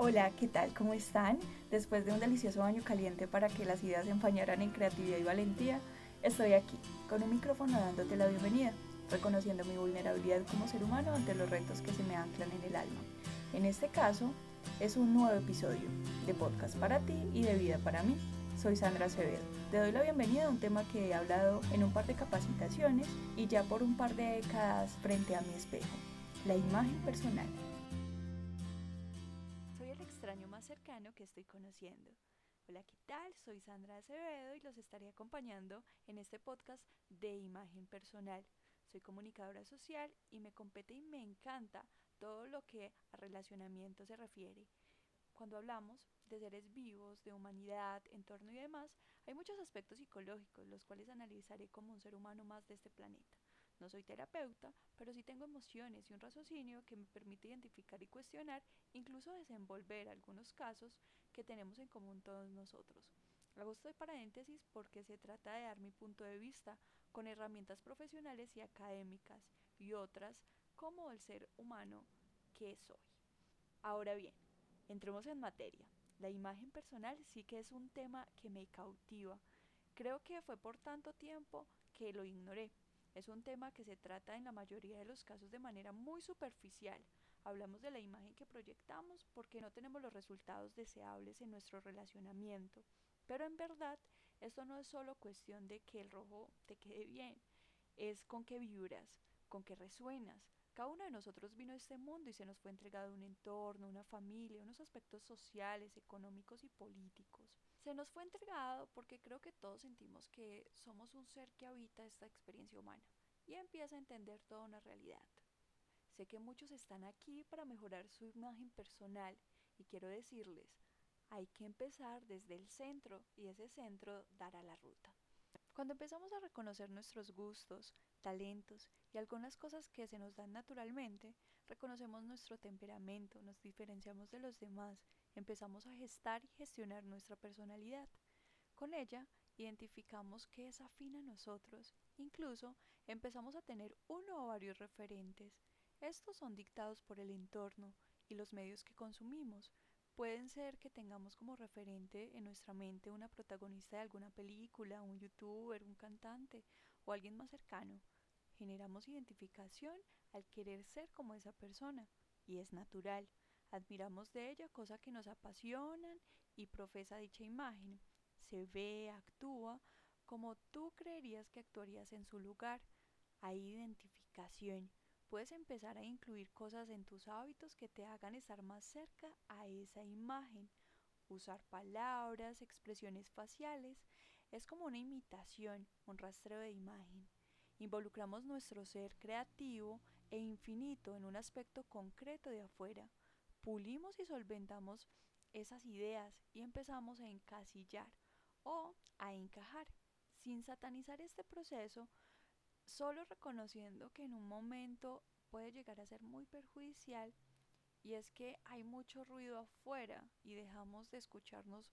Hola, ¿qué tal? ¿Cómo están? Después de un delicioso baño caliente para que las ideas se empañaran en creatividad y valentía, estoy aquí, con un micrófono dándote la bienvenida, reconociendo mi vulnerabilidad como ser humano ante los retos que se me anclan en el alma. En este caso, es un nuevo episodio de podcast para ti y de vida para mí. Soy Sandra Acevedo. Te doy la bienvenida a un tema que he hablado en un par de capacitaciones y ya por un par de décadas frente a mi espejo, la imagen personal más cercano que estoy conociendo. Hola, ¿qué tal? Soy Sandra Acevedo y los estaré acompañando en este podcast de imagen personal. Soy comunicadora social y me compete y me encanta todo lo que a relacionamiento se refiere. Cuando hablamos de seres vivos, de humanidad, entorno y demás, hay muchos aspectos psicológicos, los cuales analizaré como un ser humano más de este planeta. No soy terapeuta, pero sí tengo emociones y un raciocinio que me permite identificar y cuestionar, incluso desenvolver algunos casos que tenemos en común todos nosotros. Hago esto de paréntesis porque se trata de dar mi punto de vista con herramientas profesionales y académicas y otras como el ser humano que soy. Ahora bien, entremos en materia. La imagen personal sí que es un tema que me cautiva. Creo que fue por tanto tiempo que lo ignoré es un tema que se trata en la mayoría de los casos de manera muy superficial. Hablamos de la imagen que proyectamos porque no tenemos los resultados deseables en nuestro relacionamiento. Pero en verdad, esto no es solo cuestión de que el rojo te quede bien, es con qué vibras, con qué resuenas. Cada uno de nosotros vino a este mundo y se nos fue entregado un entorno, una familia, unos aspectos sociales, económicos y políticos. Se nos fue entregado porque creo que todos sentimos que somos un ser que habita esta experiencia humana y empieza a entender toda una realidad. Sé que muchos están aquí para mejorar su imagen personal y quiero decirles, hay que empezar desde el centro y ese centro dará la ruta. Cuando empezamos a reconocer nuestros gustos, talentos y algunas cosas que se nos dan naturalmente, reconocemos nuestro temperamento, nos diferenciamos de los demás, empezamos a gestar y gestionar nuestra personalidad. Con ella identificamos qué es afín a nosotros, incluso empezamos a tener uno o varios referentes. Estos son dictados por el entorno y los medios que consumimos, Pueden ser que tengamos como referente en nuestra mente una protagonista de alguna película, un youtuber, un cantante o alguien más cercano. Generamos identificación al querer ser como esa persona y es natural. Admiramos de ella cosas que nos apasionan y profesa dicha imagen. Se ve, actúa como tú creerías que actuarías en su lugar. Hay identificación puedes empezar a incluir cosas en tus hábitos que te hagan estar más cerca a esa imagen. Usar palabras, expresiones faciales, es como una imitación, un rastreo de imagen. Involucramos nuestro ser creativo e infinito en un aspecto concreto de afuera. Pulimos y solventamos esas ideas y empezamos a encasillar o a encajar. Sin satanizar este proceso, solo reconociendo que en un momento puede llegar a ser muy perjudicial y es que hay mucho ruido afuera y dejamos de escucharnos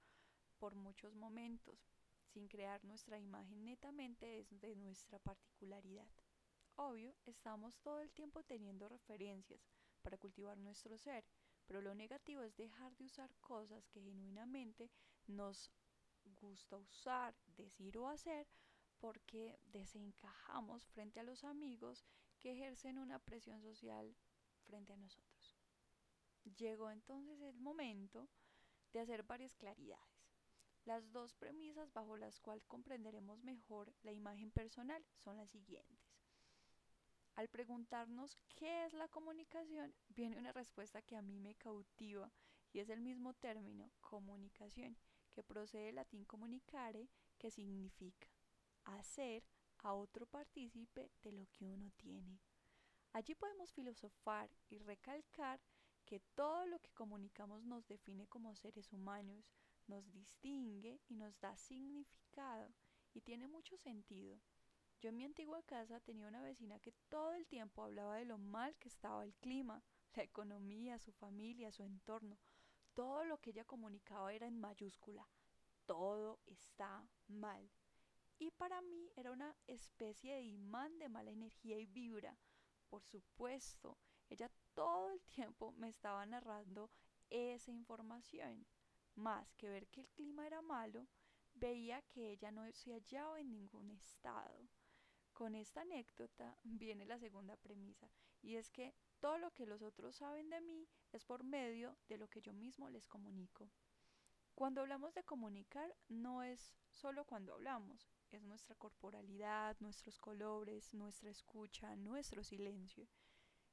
por muchos momentos sin crear nuestra imagen netamente desde nuestra particularidad. Obvio, estamos todo el tiempo teniendo referencias para cultivar nuestro ser, pero lo negativo es dejar de usar cosas que genuinamente nos gusta usar, decir o hacer porque desencajamos frente a los amigos que ejercen una presión social frente a nosotros. Llegó entonces el momento de hacer varias claridades. Las dos premisas bajo las cuales comprenderemos mejor la imagen personal son las siguientes. Al preguntarnos qué es la comunicación, viene una respuesta que a mí me cautiva y es el mismo término, comunicación, que procede del latín comunicare, que significa hacer a otro partícipe de lo que uno tiene. Allí podemos filosofar y recalcar que todo lo que comunicamos nos define como seres humanos, nos distingue y nos da significado y tiene mucho sentido. Yo en mi antigua casa tenía una vecina que todo el tiempo hablaba de lo mal que estaba el clima, la economía, su familia, su entorno. Todo lo que ella comunicaba era en mayúscula. Todo está mal y para mí era una especie de imán de mala energía y vibra. Por supuesto, ella todo el tiempo me estaba narrando esa información. Más que ver que el clima era malo, veía que ella no se hallaba en ningún estado. Con esta anécdota viene la segunda premisa, y es que todo lo que los otros saben de mí es por medio de lo que yo mismo les comunico. Cuando hablamos de comunicar, no es solo cuando hablamos, es nuestra corporalidad, nuestros colores, nuestra escucha, nuestro silencio.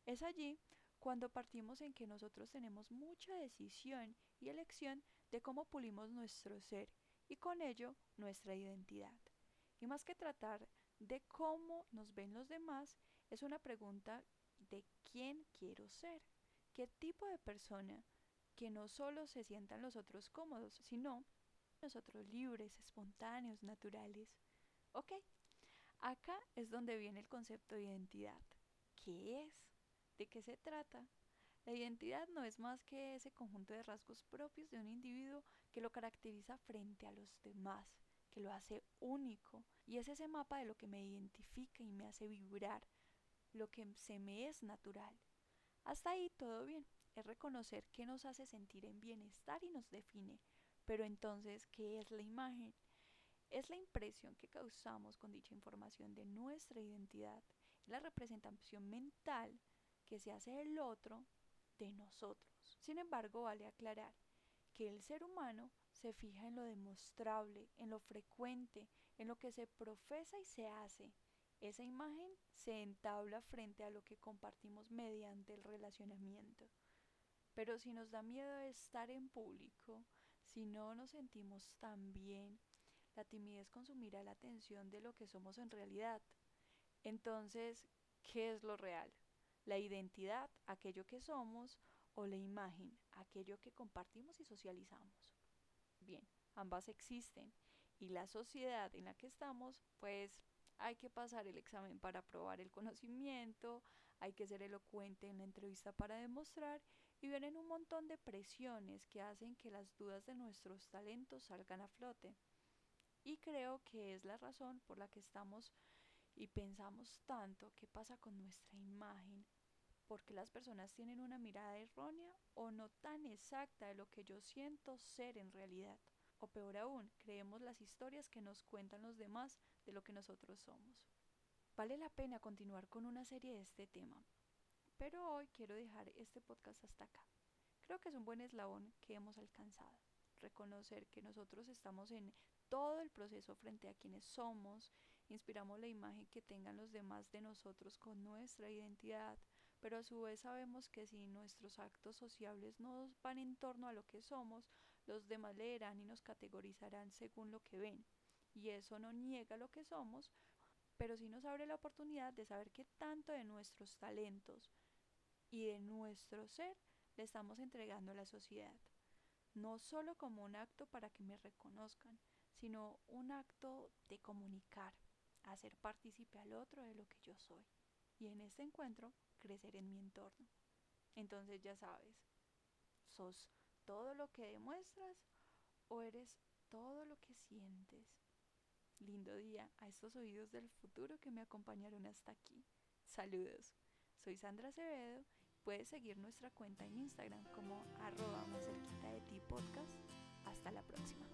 Es allí cuando partimos en que nosotros tenemos mucha decisión y elección de cómo pulimos nuestro ser y con ello nuestra identidad. Y más que tratar de cómo nos ven los demás, es una pregunta de quién quiero ser, qué tipo de persona que no solo se sientan los otros cómodos, sino nosotros libres, espontáneos, naturales. Ok, acá es donde viene el concepto de identidad. ¿Qué es? ¿De qué se trata? La identidad no es más que ese conjunto de rasgos propios de un individuo que lo caracteriza frente a los demás, que lo hace único, y es ese mapa de lo que me identifica y me hace vibrar, lo que se me es natural. Hasta ahí todo bien, es reconocer qué nos hace sentir en bienestar y nos define. Pero entonces, ¿qué es la imagen? Es la impresión que causamos con dicha información de nuestra identidad, la representación mental que se hace del otro de nosotros. Sin embargo, vale aclarar que el ser humano se fija en lo demostrable, en lo frecuente, en lo que se profesa y se hace. Esa imagen se entabla frente a lo que compartimos mediante el relacionamiento. Pero si nos da miedo estar en público, si no nos sentimos tan bien, la timidez consumirá la atención de lo que somos en realidad. Entonces, ¿qué es lo real? ¿La identidad, aquello que somos, o la imagen, aquello que compartimos y socializamos? Bien, ambas existen y la sociedad en la que estamos, pues hay que pasar el examen para probar el conocimiento, hay que ser elocuente en la entrevista para demostrar y vienen un montón de presiones que hacen que las dudas de nuestros talentos salgan a flote. Y creo que es la razón por la que estamos y pensamos tanto qué pasa con nuestra imagen, porque las personas tienen una mirada errónea o no tan exacta de lo que yo siento ser en realidad. O peor aún, creemos las historias que nos cuentan los demás de lo que nosotros somos. Vale la pena continuar con una serie de este tema, pero hoy quiero dejar este podcast hasta acá. Creo que es un buen eslabón que hemos alcanzado. Reconocer que nosotros estamos en todo el proceso frente a quienes somos, inspiramos la imagen que tengan los demás de nosotros con nuestra identidad, pero a su vez sabemos que si nuestros actos sociables no van en torno a lo que somos, los demás leerán y nos categorizarán según lo que ven. Y eso no niega lo que somos, pero sí nos abre la oportunidad de saber qué tanto de nuestros talentos, y de nuestro ser le estamos entregando a la sociedad. No solo como un acto para que me reconozcan, sino un acto de comunicar, hacer partícipe al otro de lo que yo soy. Y en este encuentro, crecer en mi entorno. Entonces ya sabes, sos todo lo que demuestras o eres todo lo que sientes. Lindo día a estos oídos del futuro que me acompañaron hasta aquí. Saludos. Soy Sandra Acevedo Puedes seguir nuestra cuenta en Instagram como arroba más cerquita de ti podcast. Hasta la próxima.